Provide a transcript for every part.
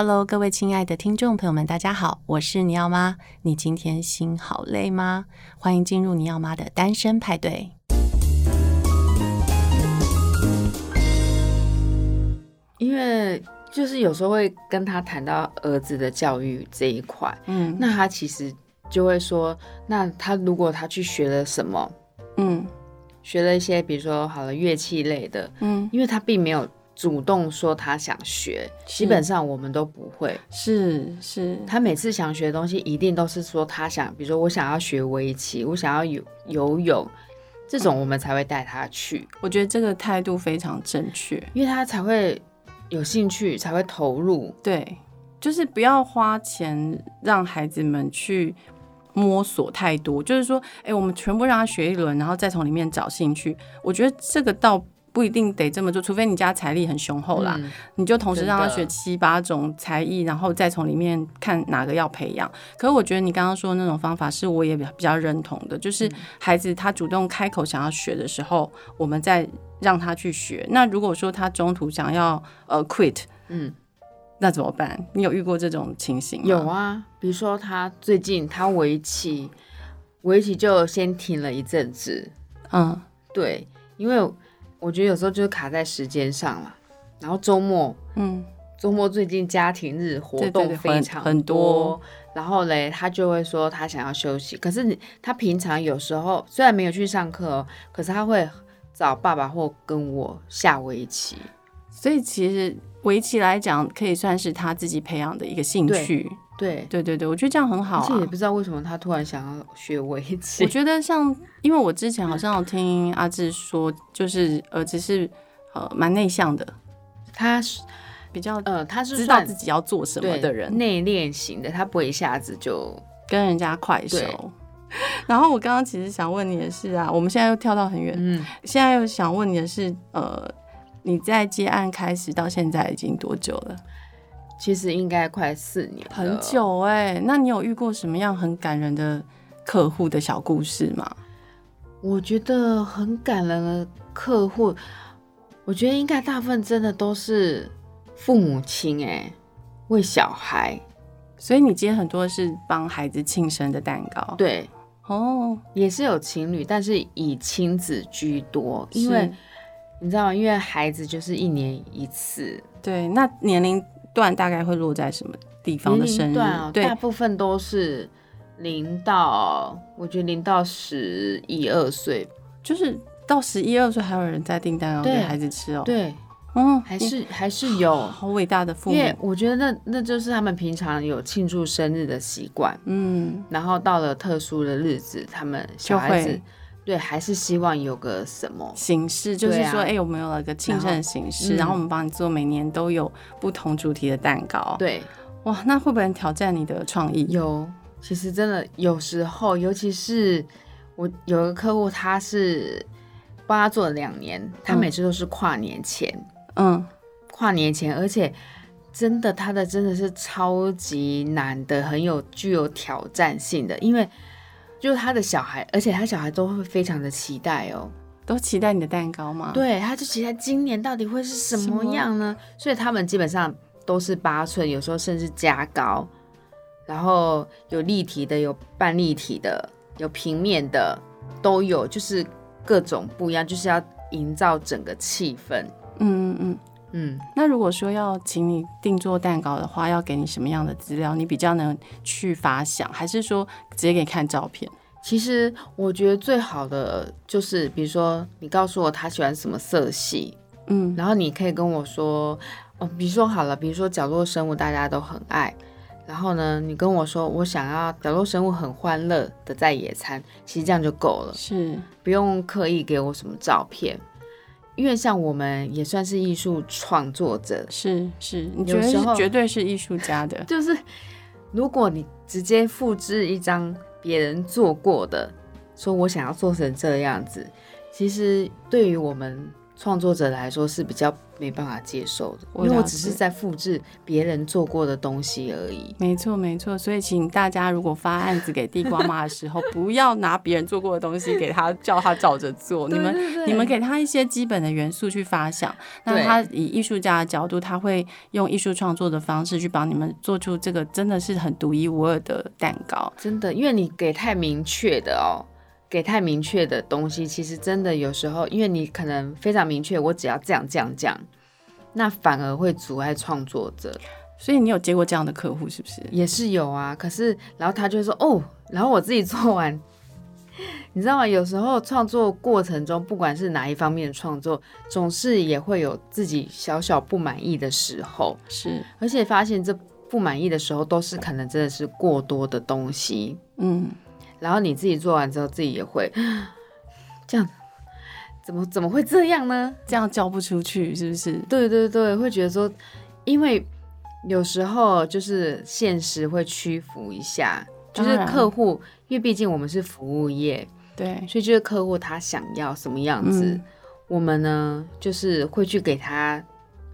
Hello，各位亲爱的听众朋友们，大家好，我是尼奥妈。你今天心好累吗？欢迎进入尼奥妈的单身派对。因为就是有时候会跟他谈到儿子的教育这一块，嗯，那他其实就会说，那他如果他去学了什么，嗯，学了一些比如说好了乐器类的，嗯，因为他并没有主动说他想学，基本上我们都不会，是是，他每次想学的东西一定都是说他想，比如说我想要学围棋，我想要游游泳，这种我们才会带他去。我觉得这个态度非常正确，因为他才会。有兴趣才会投入，对，就是不要花钱让孩子们去摸索太多。就是说，哎、欸，我们全部让他学一轮，然后再从里面找兴趣。我觉得这个倒不一定得这么做，除非你家财力很雄厚啦，嗯、你就同时让他学七八种才艺，然后再从里面看哪个要培养。可是我觉得你刚刚说的那种方法是我也比较认同的，就是孩子他主动开口想要学的时候，我们再。让他去学。那如果说他中途想要呃 quit，嗯，那怎么办？你有遇过这种情形吗？有啊，比如说他最近他围棋，围棋就先停了一阵子。嗯，对，因为我觉得有时候就是卡在时间上了。然后周末，嗯，周末最近家庭日活动非常多，很多。然后嘞，他就会说他想要休息。可是他平常有时候虽然没有去上课哦，可是他会。找爸爸或跟我下围棋，所以其实围棋来讲，可以算是他自己培养的一个兴趣。对对对对，我觉得这样很好啊。而且也不知道为什么他突然想要学围棋。我觉得像，因为我之前好像有听阿志说，就是儿子是呃蛮内向的，他是比较呃他是知道自己要做什么的人，内敛型的，他不会一下子就跟人家快手。然后我刚刚其实想问你的是啊，我们现在又跳到很远，嗯，现在又想问你的是，呃，你在接案开始到现在已经多久了？其实应该快四年，很久哎、欸。那你有遇过什么样很感人的客户的小故事吗？我觉得很感人的客户，我觉得应该大部分真的都是父母亲哎、欸，为小孩，所以你接很多是帮孩子庆生的蛋糕，对。哦，也是有情侣，但是以亲子居多，因为你知道吗？因为孩子就是一年一次。对，那年龄段大概会落在什么地方的生日？段哦，对，大部分都是零到，我觉得零到十一二岁，就是到十一二岁还有人在订蛋糕给孩子吃哦。对。嗯，还是还是有好伟大的父母，因为我觉得那那就是他们平常有庆祝生日的习惯，嗯，然后到了特殊的日子，他们小孩子对还是希望有个什么。形式，就是说，哎，我们有了个庆生的形式，然后我们帮你做，每年都有不同主题的蛋糕，对，哇，那会不会挑战你的创意？有，其实真的有时候，尤其是我有个客户，他是帮他做了两年，他每次都是跨年前。嗯，跨年前，而且真的，他的真的是超级难的，很有具有挑战性的，因为就是他的小孩，而且他小孩都会非常的期待哦，都期待你的蛋糕吗？对，他就期待今年到底会是什么样呢？所以他们基本上都是八寸，有时候甚至加高，然后有立体的，有半立体的，有平面的，都有，就是各种不一样，就是要营造整个气氛。嗯嗯嗯嗯，那如果说要请你定做蛋糕的话，要给你什么样的资料？你比较能去发想，还是说直接给你看照片？其实我觉得最好的就是，比如说你告诉我他喜欢什么色系，嗯，然后你可以跟我说，哦，比如说好了，比如说角落生物大家都很爱，然后呢，你跟我说我想要角落生物很欢乐的在野餐，其实这样就够了，是不用刻意给我什么照片。因为像我们也算是艺术创作者，是是，你觉得是绝对是艺术家的。就是如果你直接复制一张别人做过的，说我想要做成这样子，其实对于我们创作者来说是比较没办法接受的，因为我只是在复制别人做过的东西而已。没错，没错。所以，请大家如果发案子给地瓜妈的时候，不要拿别人做过的东西给他，叫他照着做。你们，你们给他一些基本的元素去发想，那他以艺术家的角度，他会用艺术创作的方式去帮你们做出这个真的是很独一无二的蛋糕。真的，因为你给太明确的哦。给太明确的东西，其实真的有时候，因为你可能非常明确，我只要这样这样这样，那反而会阻碍创作者。所以你有接过这样的客户是不是？也是有啊，可是然后他就说哦，然后我自己做完，你知道吗？有时候创作过程中，不管是哪一方面的创作，总是也会有自己小小不满意的时候。是，而且发现这不满意的时候，都是可能真的是过多的东西。嗯。然后你自己做完之后，自己也会 这样，怎么怎么会这样呢？这样交不出去，是不是？对对对，会觉得说，因为有时候就是现实会屈服一下，就是客户，因为毕竟我们是服务业，对，所以就是客户他想要什么样子，嗯、我们呢就是会去给他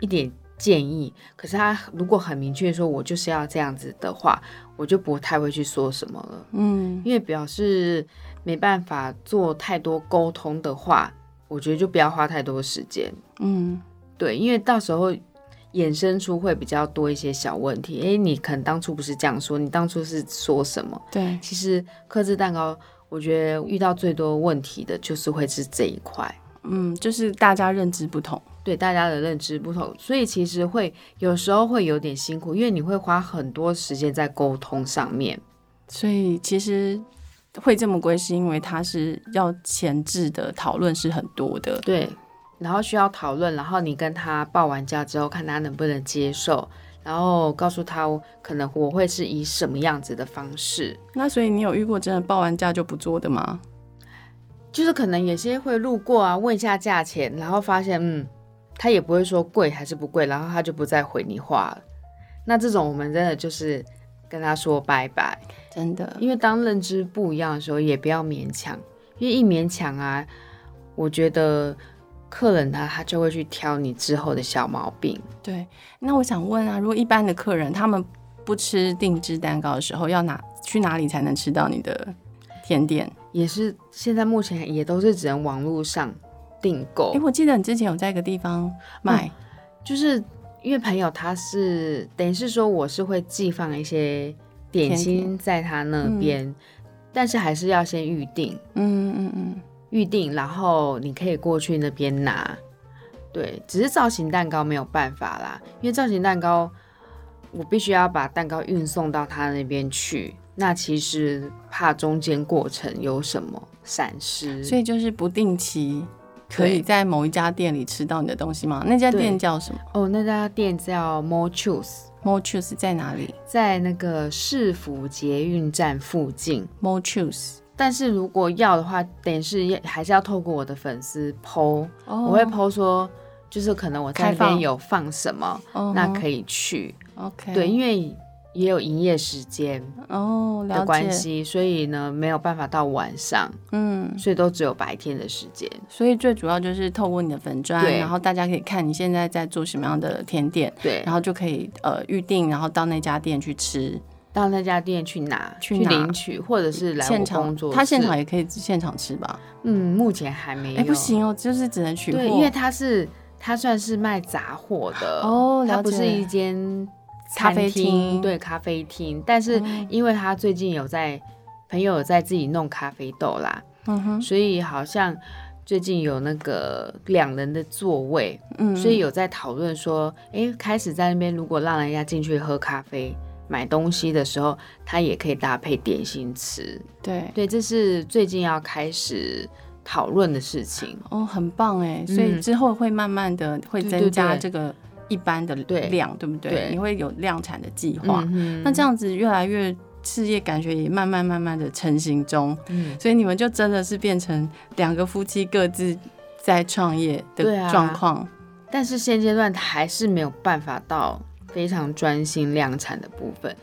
一点建议。可是他如果很明确说，我就是要这样子的话。我就不太会去说什么了，嗯，因为表示没办法做太多沟通的话，我觉得就不要花太多时间，嗯，对，因为到时候衍生出会比较多一些小问题。诶，你可能当初不是这样说，你当初是说什么？对，其实克制蛋糕，我觉得遇到最多问题的就是会是这一块，嗯，就是大家认知不同。对大家的认知不同，所以其实会有时候会有点辛苦，因为你会花很多时间在沟通上面。所以其实会这么贵，是因为它是要前置的讨论是很多的。对，然后需要讨论，然后你跟他报完价之后，看他能不能接受，然后告诉他可能我会是以什么样子的方式。那所以你有遇过真的报完价就不做的吗？就是可能有些会路过啊，问一下价钱，然后发现嗯。他也不会说贵还是不贵，然后他就不再回你话了。那这种我们真的就是跟他说拜拜，真的。因为当认知不一样的时候，也不要勉强，因为一勉强啊，我觉得客人他他就会去挑你之后的小毛病。对，那我想问啊，如果一般的客人他们不吃定制蛋糕的时候，要哪去哪里才能吃到你的甜点？也是现在目前也都是只能网络上。订购，哎，我记得你之前有在一个地方买，嗯，就是因为朋友他是等于是说我是会寄放一些点心在他那边，嗯，但是还是要先预定，嗯嗯嗯，预定，然后你可以过去那边拿，对，只是造型蛋糕没有办法啦，因为造型蛋糕我必须要把蛋糕运送到他那边去，那其实怕中间过程有什么闪失，所以就是不定期。可以在某一家店里吃到你的东西吗？那家店叫什么？哦，那家店叫 More Choose。More Choose 在哪里？在那个市府捷运站附近。More Choose。但是如果要的话，等于是还是要透过我的粉丝 po，我会 po 说，就是可能我在那边有放什么，那可以去。OK。对，因为。也有营业时间哦的关系，oh, 所以呢没有办法到晚上，嗯，所以都只有白天的时间。所以最主要就是透过你的粉砖，然后大家可以看你现在在做什么样的甜点，对，然后就可以呃预定，然后到那家店去吃，到那家店去拿去领取，或者是来我工作，他现场也可以现场吃吧？嗯，目前还没有，哎，不行哦，就是只能取货，因为他是他算是卖杂货的哦，他不是一间。咖啡厅对咖啡厅，但是因为他最近有在、嗯、朋友有在自己弄咖啡豆啦，嗯哼，所以好像最近有那个两人的座位，嗯，所以有在讨论说，哎、欸，开始在那边如果让人家进去喝咖啡、买东西的时候，他也可以搭配点心吃，对。对，这是最近要开始讨论的事情。哦，很棒哎，所以之后会慢慢的会增加这个。一般的量，对，对不对？对，你会有量产的计划，嗯。那这样子越来越事业感觉也慢慢慢慢的成型中。嗯，所以你们就真的是变成两个夫妻各自在创业的状况，啊。但是现阶段还是没有办法到非常专心量产的部分。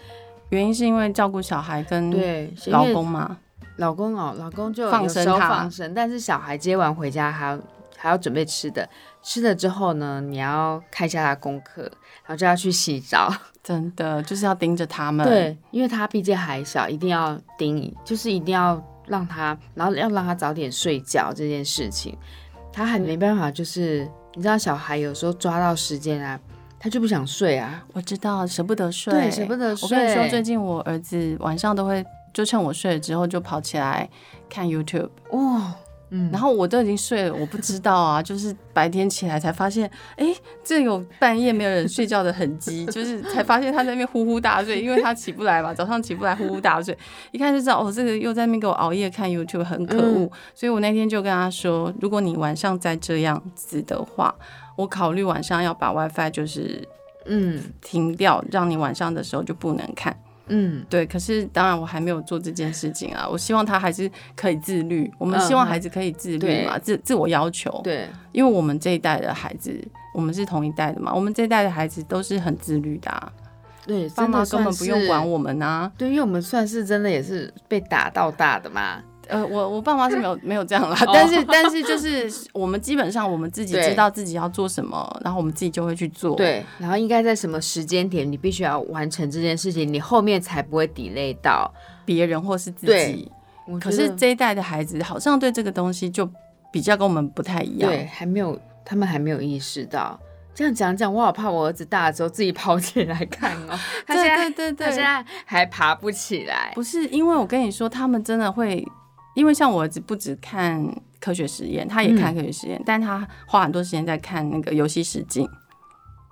原因是因为照顾小孩跟对老公嘛。老公哦，老公就放生，放生，但是小孩接完回家还要还要准备吃的，吃了之后呢，你要看一下他功课，然后就要去洗澡。真的就是要盯着他们，对，因为他毕竟还小，一定要盯，就是一定要让他，然后要让他早点睡觉这件事情，他还没办法，就是你知道小孩有时候抓到时间啊，他就不想睡啊。我知道，舍不得睡，对，舍不得睡。我跟你说，最近我儿子晚上都会就趁我睡了之后就跑起来看 YouTube，哇。嗯，然后我都已经睡了，我不知道啊，就是白天起来才发现，哎，这有半夜没有人睡觉的痕迹，就是才发现他在那边呼呼大睡，因为他起不来嘛，早上起不来呼呼大睡，一看就知道哦，这个又在那边给我熬夜看 YouTube，很可恶。嗯，所以我那天就跟他说，如果你晚上再这样子的话，我考虑晚上要把 WiFi 就是嗯停掉，让你晚上的时候就不能看。嗯，对，可是当然我还没有做这件事情啊。我希望他还是可以自律，我们希望孩子可以自律嘛，嗯、自自我要求。对，因为我们这一代的孩子，我们是同一代的嘛，我们这一代的孩子都是很自律的、啊。对，爸妈根本不用管我们啊。对，因为我们算是真的也是被打到大的嘛。呃，我我爸妈是没有没有这样啦，但是但是就是我们基本上我们自己知道自己要做什么，然后我们自己就会去做。对，然后应该在什么时间点，你必须要完成这件事情，你后面才不会 delay 到别人或是自己。可是这一代的孩子好像对这个东西就比较跟我们不太一样，对，还没有，他们还没有意识到。这样讲讲，我好怕我儿子大了之后自己跑起来看哦。他现在对对对对，他现在还爬不起来。不是，因为我跟你说，他们真的会。因为像我儿子不只看科学实验，他也看科学实验，嗯、但他花很多时间在看那个游戏实境。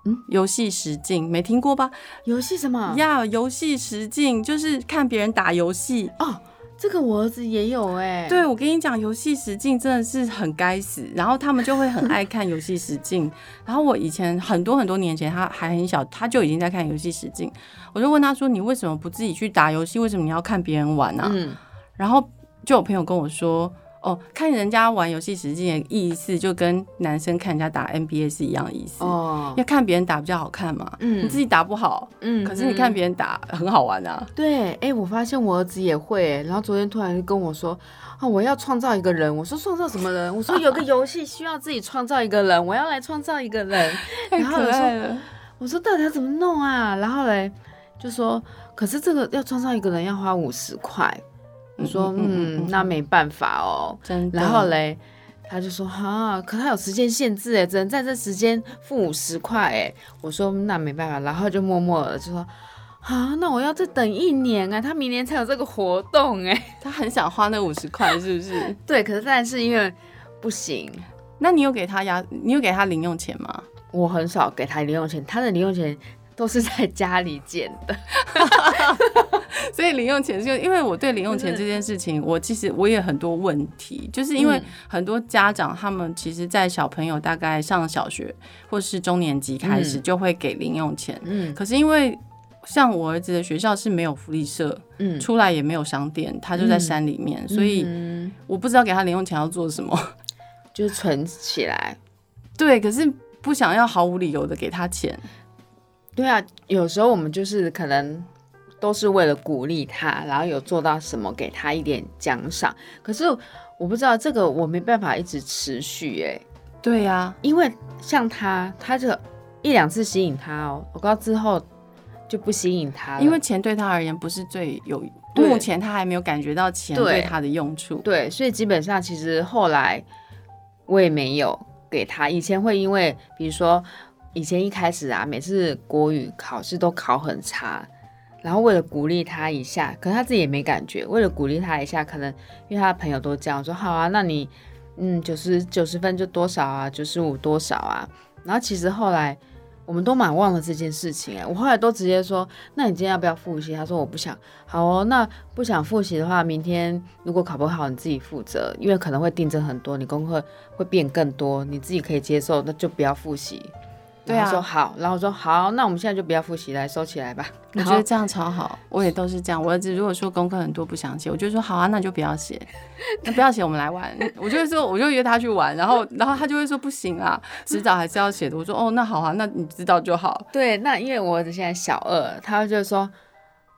嗯，游戏实境没听过吧？游戏什么？呀，游戏实境就是看别人打游戏哦。这个我儿子也有哎。对，我跟你讲，游戏实境真的是很该死，然后他们就会很爱看游戏实境。然后我以前很多很多年前，他还很小，他就已经在看游戏实境。我就问他说：“你为什么不自己去打游戏？为什么你要看别人玩呢、啊？”嗯，然后。就有朋友跟我说，哦，看人家玩游戏实境的意思，就跟男生看人家打 NBA 是一样的意思。哦，要看别人打比较好看嘛。嗯，你自己打不好，嗯，可是你看别人打很好玩啊。对，哎、欸，我发现我儿子也会。然后昨天突然就跟我说，啊，我要创造一个人。我说创造什么人？我说有个游戏需要自己创造一个人，我要来创造一个人。太可爱了。我说到底要怎么弄啊？然后嘞，就说，可是这个要创造一个人要花五十块。我说嗯，那没办法哦。真的。然后嘞，他就说哈，可他有时间限制哎，只能在这时间付五十块哎。我说那没办法，然后就默默的就说啊，那我要再等一年啊，他明年才有这个活动哎。他很想花那五十块，是不是？对，可是但是因为不行。那你有给他压？你有给他零用钱吗？我很少给他零用钱，他的零用钱都是在家里捡的。所以零用钱就因为我对零用钱这件事情，我其实我也很多问题，就是因为很多家长他们其实，在小朋友大概上小学或是中年级开始就会给零用钱，嗯，可是因为像我儿子的学校是没有福利社，嗯，出来也没有商店，他就在山里面，所以我不知道给他零用钱要做什么，就是存起来，对，可是不想要毫无理由的给他钱，对啊，有时候我们就是可能。都是为了鼓励他，然后有做到什么，给他一点奖赏。可是我不知道这个，我没办法一直持续哎。对呀、啊，因为像他，他这一两次吸引他哦，我告之后就不吸引他了。因为钱对他而言不是最有，目前他还没有感觉到钱对他的用处。对，对，所以基本上其实后来我也没有给他。以前会因为，比如说以前一开始啊，每次国语考试都考很差。然后为了鼓励他一下，可是他自己也没感觉。为了鼓励他一下，可能因为他的朋友都这样说，好啊，那你嗯九十九十分就多少啊，九十五多少啊。然后其实后来我们都蛮忘了这件事情哎，我后来都直接说，那你今天要不要复习？他说我不想。好哦，那不想复习的话，明天如果考不好，你自己负责，因为可能会订正很多，你功课会变更多，你自己可以接受，那就不要复习。对啊，说好，然后我说好，那我们现在就不要复习，来收起来吧。我觉得这样超好，我也都是这样。我儿子如果说功课很多不想写，我就说好啊，那就不要写，那不要写，我们来玩。我就会说，我就约他去玩，然后 然后他就会说不行啊，迟早还是要写的。我说哦，那好啊，那你知道就好。对，那因为我儿子现在小二，他就说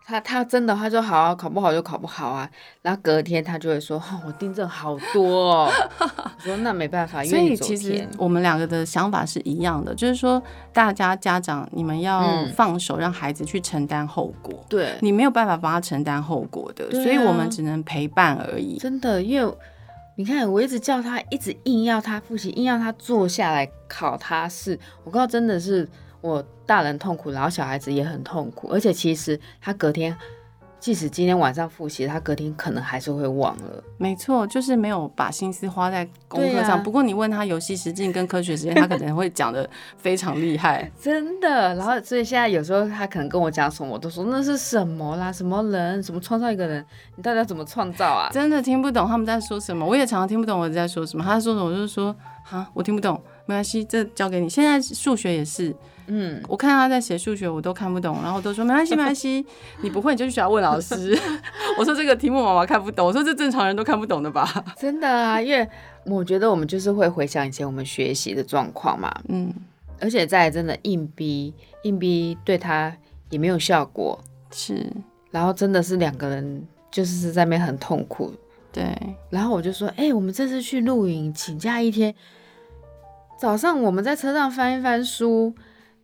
他他真的他说好啊，考不好就考不好啊，然后隔天他就会说，哦、我订正好多哦。我说那没办法，所以其实我们两个的想法是一样的，就是说大家家长你们要放手让孩子去承担后果，对、嗯、你没有办法帮他承担后果的，啊、所以我们只能陪伴而已。真的，因为你看我一直叫他，一直硬要他复习，硬要他坐下来考他试，我告诉真的是。我大人痛苦，然后小孩子也很痛苦，而且其实他隔天，即使今天晚上复习，他隔天可能还是会忘了。没错，就是没有把心思花在功课上。啊、不过你问他游戏实境跟科学时间，他可能会讲的非常厉害，真的。然后所以现在有时候他可能跟我讲什么，我都说那是什么啦，什么人，怎么创造一个人，你到底要怎么创造啊？真的听不懂他们在说什么，我也常常听不懂我在说什么。他说什么，我就是说啊，我听不懂，没关系，这交给你。现在数学也是。嗯，我看他在写数学，我都看不懂，然后我都说没关系，没关系，你不会你就去学校问老师。我说这个题目妈妈看不懂，我说这正常人都看不懂的吧？真的啊，因为我觉得我们就是会回想以前我们学习的状况嘛，嗯，而且在真的硬逼硬逼对他也没有效果，是，然后真的是两个人就是在那边很痛苦，对，然后我就说，哎、欸，我们这次去露营，请假一天，早上我们在车上翻一翻书。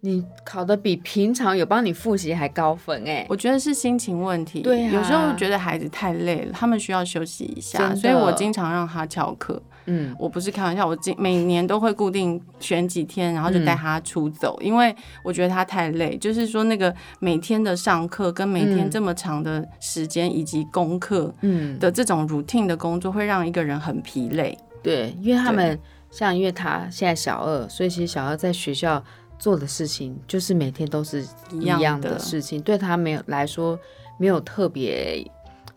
你考的比平常有帮你复习还高分哎，我觉得是心情问题。对啊，有时候觉得孩子太累了，他们需要休息一下，所以我经常让他翘课。嗯，我不是开玩笑，我今每年都会固定选几天，然后就带他出走，嗯，因为我觉得他太累。就是说，那个每天的上课跟每天这么长的时间以及功课，嗯的这种 routine 的工作，会让一个人很疲累。对，因为他们像因为他现在小二，所以其实小二在学校。做的事情就是每天都是一样的事情，对他没有来说没有特别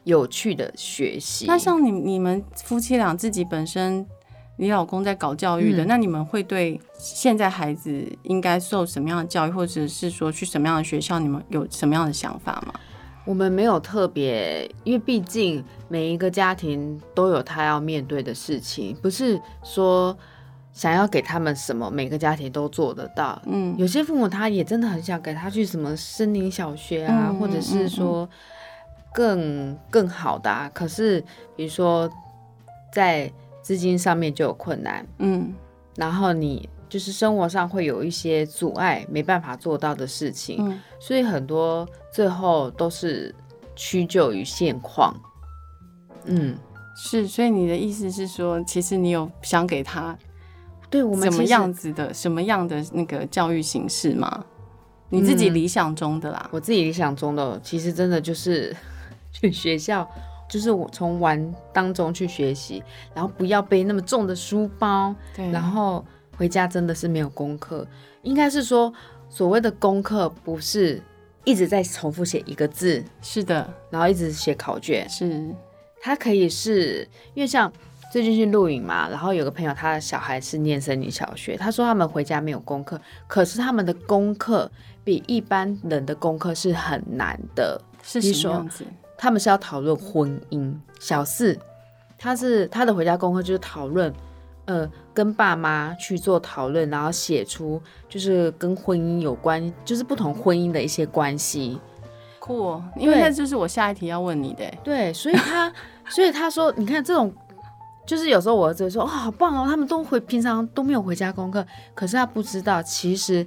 有趣的学习。那像你你们夫妻俩自己本身，你老公在搞教育的，嗯、那你们会对现在孩子应该受什么样的教育，或者是说去什么样的学校，你们有什么样的想法吗？我们没有特别，因为毕竟每一个家庭都有他要面对的事情，不是说。想要给他们什么，每个家庭都做得到。嗯，有些父母他也真的很想给他去什么森林小学啊，嗯、或者是说更更好的啊。可是比如说在资金上面就有困难，嗯，然后你就是生活上会有一些阻碍，没办法做到的事情，嗯、所以很多最后都是屈就于现况。嗯，是，所以你的意思是说，其实你有想给他。对我们什么样子的什么样的那个教育形式吗？你自己理想中的啦。嗯，我自己理想中的，其实真的就是 去学校，就是我从玩当中去学习，然后不要背那么重的书包，对，然后回家真的是没有功课，应该是说所谓的功课不是一直在重复写一个字，是的，然后一直写考卷，是，它可以是因为像。最近去露营嘛，然后有个朋友，他的小孩是念森林小学，他说他们回家没有功课，可是他们的功课比一般人的功课是很难的。是什么样子？他们是要讨论婚姻。小四，他是他的回家功课就是讨论，呃，跟爸妈去做讨论，然后写出就是跟婚姻有关，就是不同婚姻的一些关系。酷哦，因为那就是我下一题要问你的。对，所以他，所以他说，你看这种。就是有时候我儿子说，哦，好棒哦，他们都回平常都没有回家功课，可是他不知道，其实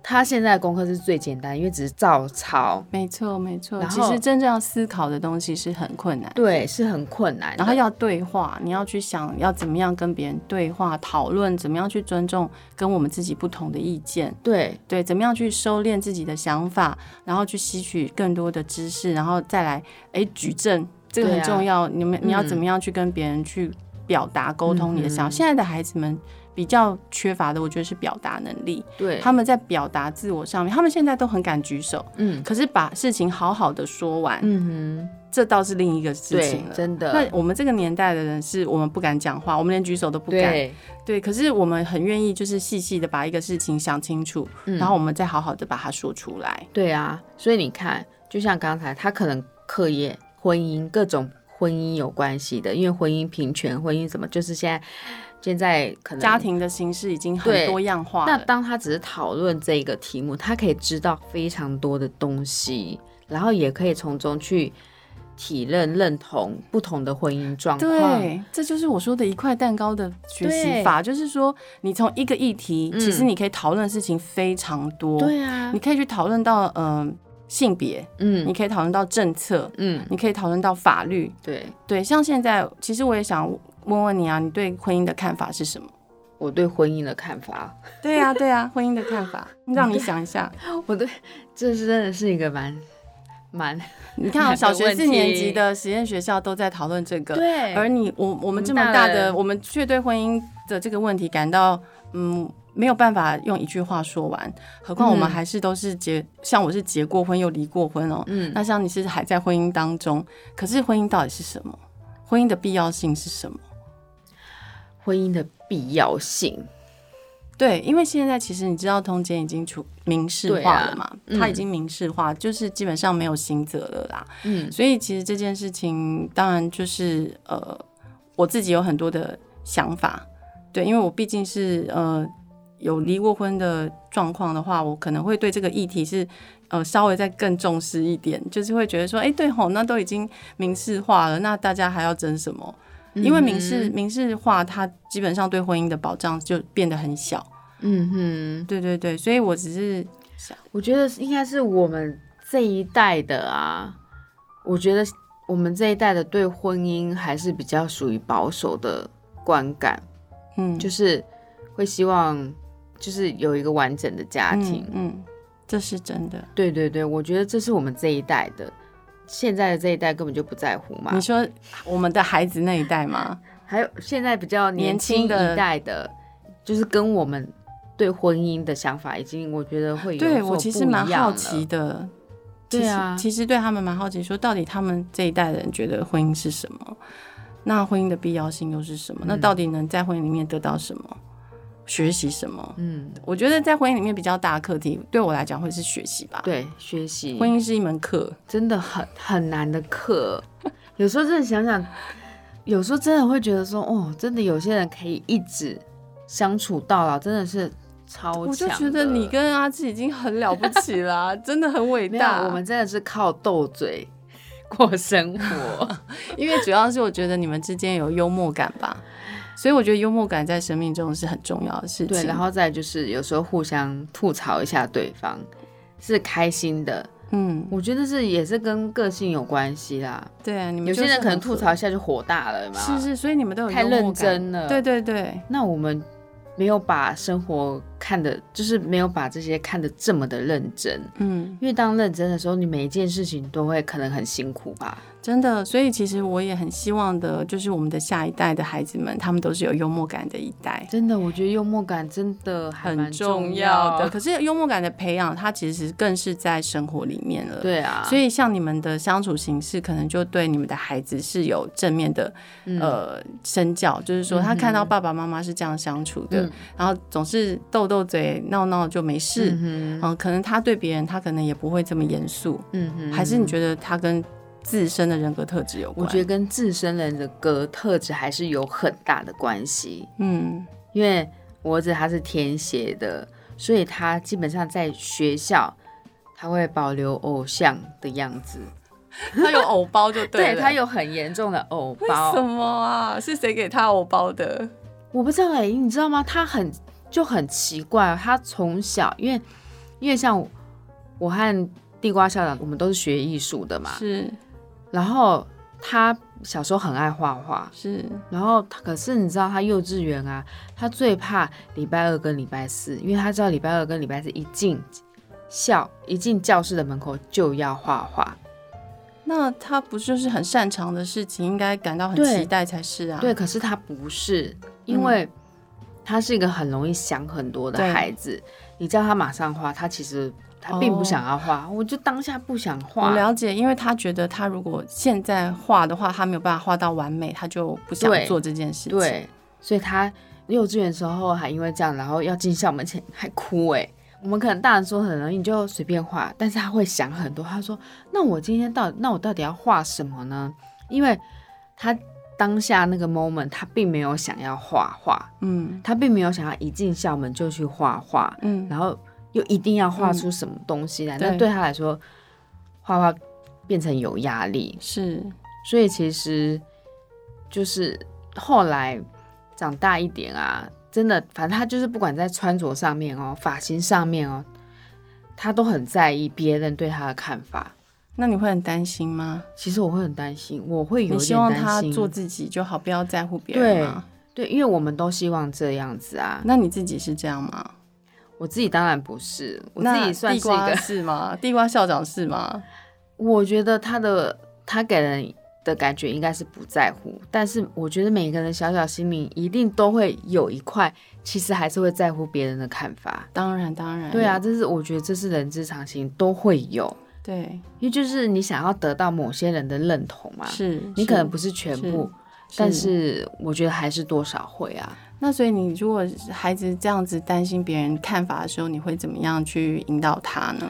他现在的功课是最简单，因为只是照抄。没错，没错。其实真正要思考的东西是很困难，对，是很困难。然后要对话，你要去想要怎么样跟别人对话讨论，怎么样去尊重跟我们自己不同的意见。对对，怎么样去收敛自己的想法，然后去吸取更多的知识，然后再来哎举证。这个很重要，啊、你们你要怎么样去跟别人去表达沟通你的想法？嗯、现在的孩子们比较缺乏的，我觉得是表达能力。对，他们在表达自我上面，他们现在都很敢举手。嗯，可是把事情好好的说完，嗯哼，这倒是另一个事情了。真的。那我们这个年代的人是我们不敢讲话，我们连举手都不敢。对，对，可是我们很愿意，就是细细的把一个事情想清楚，嗯、然后我们再好好的把它说出来。对啊，所以你看，就像刚才他可能课业。婚姻各种婚姻有关系的，因为婚姻平权、婚姻什么，就是现在现在可能家庭的形式已经很多样化。那当他只是讨论这个题目，他可以知道非常多的东西，然后也可以从中去体认、认同不同的婚姻状况。对，这就是我说的一块蛋糕的学习法，就是说你从一个议题，其实你可以讨论的事情非常多。对啊，你可以去讨论到嗯、呃、性别，嗯，你可以讨论到政策，嗯，你可以讨论到法律。对对，像现在，其实我也想。问问你啊，你对婚姻的看法是什么？我对婚姻的看法，对啊，对啊，婚姻的看法，让你想一下。我对，这是真的是一个蛮蛮，你看啊，小学四年级的实验学校都在讨论这个，对，而你我我们这么大的，我们却对婚姻的这个问题感到嗯没有办法用一句话说完，何况我们还是都是结，像我是结过婚又离过婚哦，嗯，那像你是还在婚姻当中，可是婚姻到底是什么？婚姻的必要性是什么？婚姻的必要性，对，因为现在其实你知道通奸已经出民事化了嘛，啊嗯、它已经民事化，就是基本上没有刑责了啦。嗯，所以其实这件事情当然就是呃，我自己有很多的想法，对，因为我毕竟是呃有离过婚的状况的话，我可能会对这个议题是呃稍微再更重视一点，就是会觉得说，哎，对吼，那都已经民事化了，那大家还要争什么？因为民事民事化，它基本上对婚姻的保障就变得很小。嗯哼，对对对，所以我只是想，我觉得应该是我们这一代的啊，我觉得我们这一代的对婚姻还是比较属于保守的观感。嗯，就是会希望就是有一个完整的家庭。嗯，嗯，这是真的。对对对，我觉得这是我们这一代的。现在的这一代根本就不在乎嘛？你说我们的孩子那一代吗？还有现在比较年轻一代的，就是跟我们对婚姻的想法已经，我觉得会有对我其实蛮好奇的。对啊，其实对他们蛮好奇，说到底他们这一代人觉得婚姻是什么？那婚姻的必要性又是什么？嗯、那到底能在婚姻里面得到什么？学习什么？嗯，我觉得在婚姻里面比较大的课题，对我来讲会是学习吧。对，学习。婚姻是一门课，真的很很难的课。有时候真的想想，有时候真的会觉得说，哦，真的有些人可以一直相处到老，真的是超强。我就觉得你跟阿志已经很了不起了，真的很伟大。我们真的是靠斗嘴 过生活，因为主要是我觉得你们之间有幽默感吧。所以我觉得幽默感在生命中是很重要的事情。对，然后再就是有时候互相吐槽一下对方，是开心的。嗯，我觉得是也是跟个性有关系啦。对啊，你们有些人可能吐槽一下就火大了嘛。是是，所以你们都有太认真了。对对对，那我们没有把生活看的，就是没有把这些看得这么的认真。嗯，因为当认真的时候，你每一件事情都会可能很辛苦吧。真的，所以其实我也很希望的，就是我们的下一代的孩子们，他们都是有幽默感的一代。真的，我觉得幽默感真的很重要的。可是幽默感的培养，它其实更是在生活里面了。对啊，所以像你们的相处形式，可能就对你们的孩子是有正面的、嗯、呃身教，就是说他看到爸爸妈妈是这样相处的，嗯、然后总是斗斗嘴、闹闹就没事。嗯，嗯可能他对别人，他可能也不会这么严肃。嗯哼，还是你觉得他跟自身的人格特质有关，我觉得跟自身的人格特质还是有很大的关系。嗯，因为我儿子他是天蝎的，所以他基本上在学校他会保留偶像的样子，他有偶包就对了，对，他有很严重的偶包。什么啊？是谁给他偶包的？我不知道哎、你知道吗？他很就很奇怪，他从小因为因为像我和地瓜校长，我们都是学艺术的嘛，是。然后他小时候很爱画画，是。然后他可是你知道，他幼稚园啊，他最怕礼拜二跟礼拜四，因为他知道礼拜二跟礼拜四一进校一进教室的门口就要画画。那他不就是很擅长的事情，应该感到很期待才是啊。对，可是他不是，因为他是一个很容易想很多的孩子。嗯、你叫他马上画，他其实。他并不想要画，oh, 我就当下不想画。我了解，因为他觉得他如果现在画的话，他没有办法画到完美，他就不想做这件事情。对，所以他幼稚园时候还因为这样，然后要进校门前还哭哎。我们可能大人说很容易，你就随便画，但是他会想很多。他说：“那我今天到底，那我到底要画什么呢？”因为他当下那个 moment，他并没有想要画画，嗯，他并没有想要一进校门就去画画，嗯，然后又一定要画出什么东西来，那、嗯、对他来说，画画变成有压力，是，所以其实就是后来长大一点啊，真的，反正他就是不管在穿着上面哦，发型上面哦，他都很在意别人对他的看法。那你会很担心吗？其实我会很担心，我会有点担心。你希望他做自己就好，不要在乎别人吗？对，对，因为我们都希望这样子啊。那你自己是这样吗？我自己当然不是，我自己算是一个是吗？地瓜校长是吗？我觉得他的他给人的感觉应该是不在乎，但是我觉得每个人小小心灵一定都会有一块，其实还是会在乎别人的看法。当然，当然，对啊，这是我觉得这是人之常情，都会有。对，因为就是你想要得到某些人的认同嘛，是你可能不是全部，是但是我觉得还是多少会啊。那所以你如果孩子这样子担心别人看法的时候，你会怎么样去引导他呢？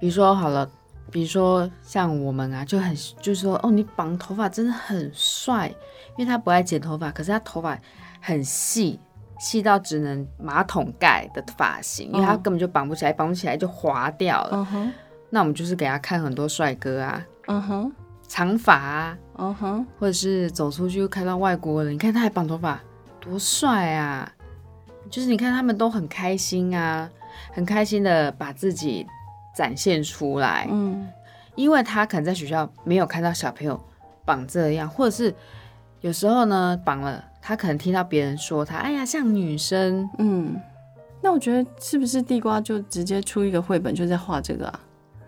比如说好了，比如说像我们啊，就很就是说哦，你绑头发真的很帅，因为他不爱剪头发，可是他头发很细，细到只能马桶盖的发型，因为他根本就绑不起来，绑不起来就滑掉了。嗯那我们就是给他看很多帅哥啊，嗯哼，长发啊，嗯哼，或者是走出去看到外国人，你看他还绑头发，多帅啊！就是你看他们都很开心啊，很开心的把自己展现出来，嗯，因为他可能在学校没有看到小朋友绑这样，或者是有时候呢绑了，他可能听到别人说他，哎呀像女生，嗯，那我觉得是不是地瓜就直接出一个绘本就在画这个啊？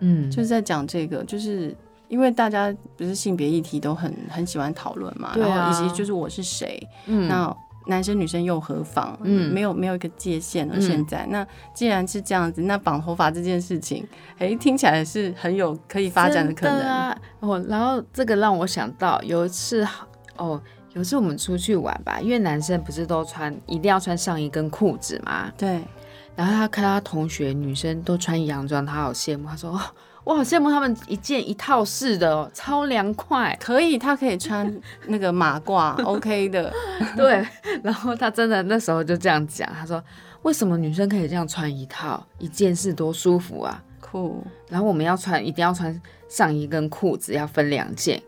嗯，就是在讲这个，就是因为大家不是性别议题都很很喜欢讨论嘛，然后以及就是我是谁，嗯，那男生女生又何妨？嗯，没有没有一个界限了。现在，嗯，那既然是这样子，那绑头发这件事情，哎，听起来是很有可以发展的可能啊。哦，然后这个让我想到有一次，哦，有一次我们出去玩吧，因为男生不是都穿一定要穿上衣跟裤子嘛，对。然后他看到他同学女生都穿洋装，他好羡慕。他说：“哦，我好羡慕他们一件一套式的哦，超凉快，可以，他可以穿那个马褂，OK 的。”对。然后他真的那时候就这样讲，他说：“为什么女生可以这样穿一套一件是多舒服啊？酷。然后我们要穿，一定要穿上衣跟裤子要分两件，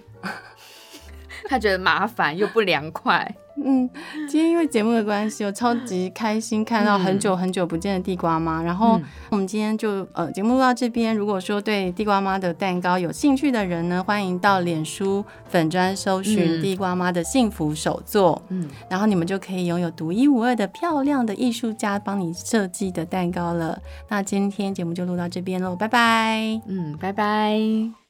他觉得麻烦又不凉快。”嗯，今天因为节目的关系，我超级开心看到很久很久不见的地瓜妈。然后我们今天就呃节目录到这边。如果说对地瓜妈的蛋糕有兴趣的人呢，欢迎到脸书粉砖搜寻地瓜妈的幸福手作。嗯，然后你们就可以拥有独一无二的漂亮的艺术家帮你设计的蛋糕了。那今天节目就录到这边喽，拜拜。嗯，拜拜。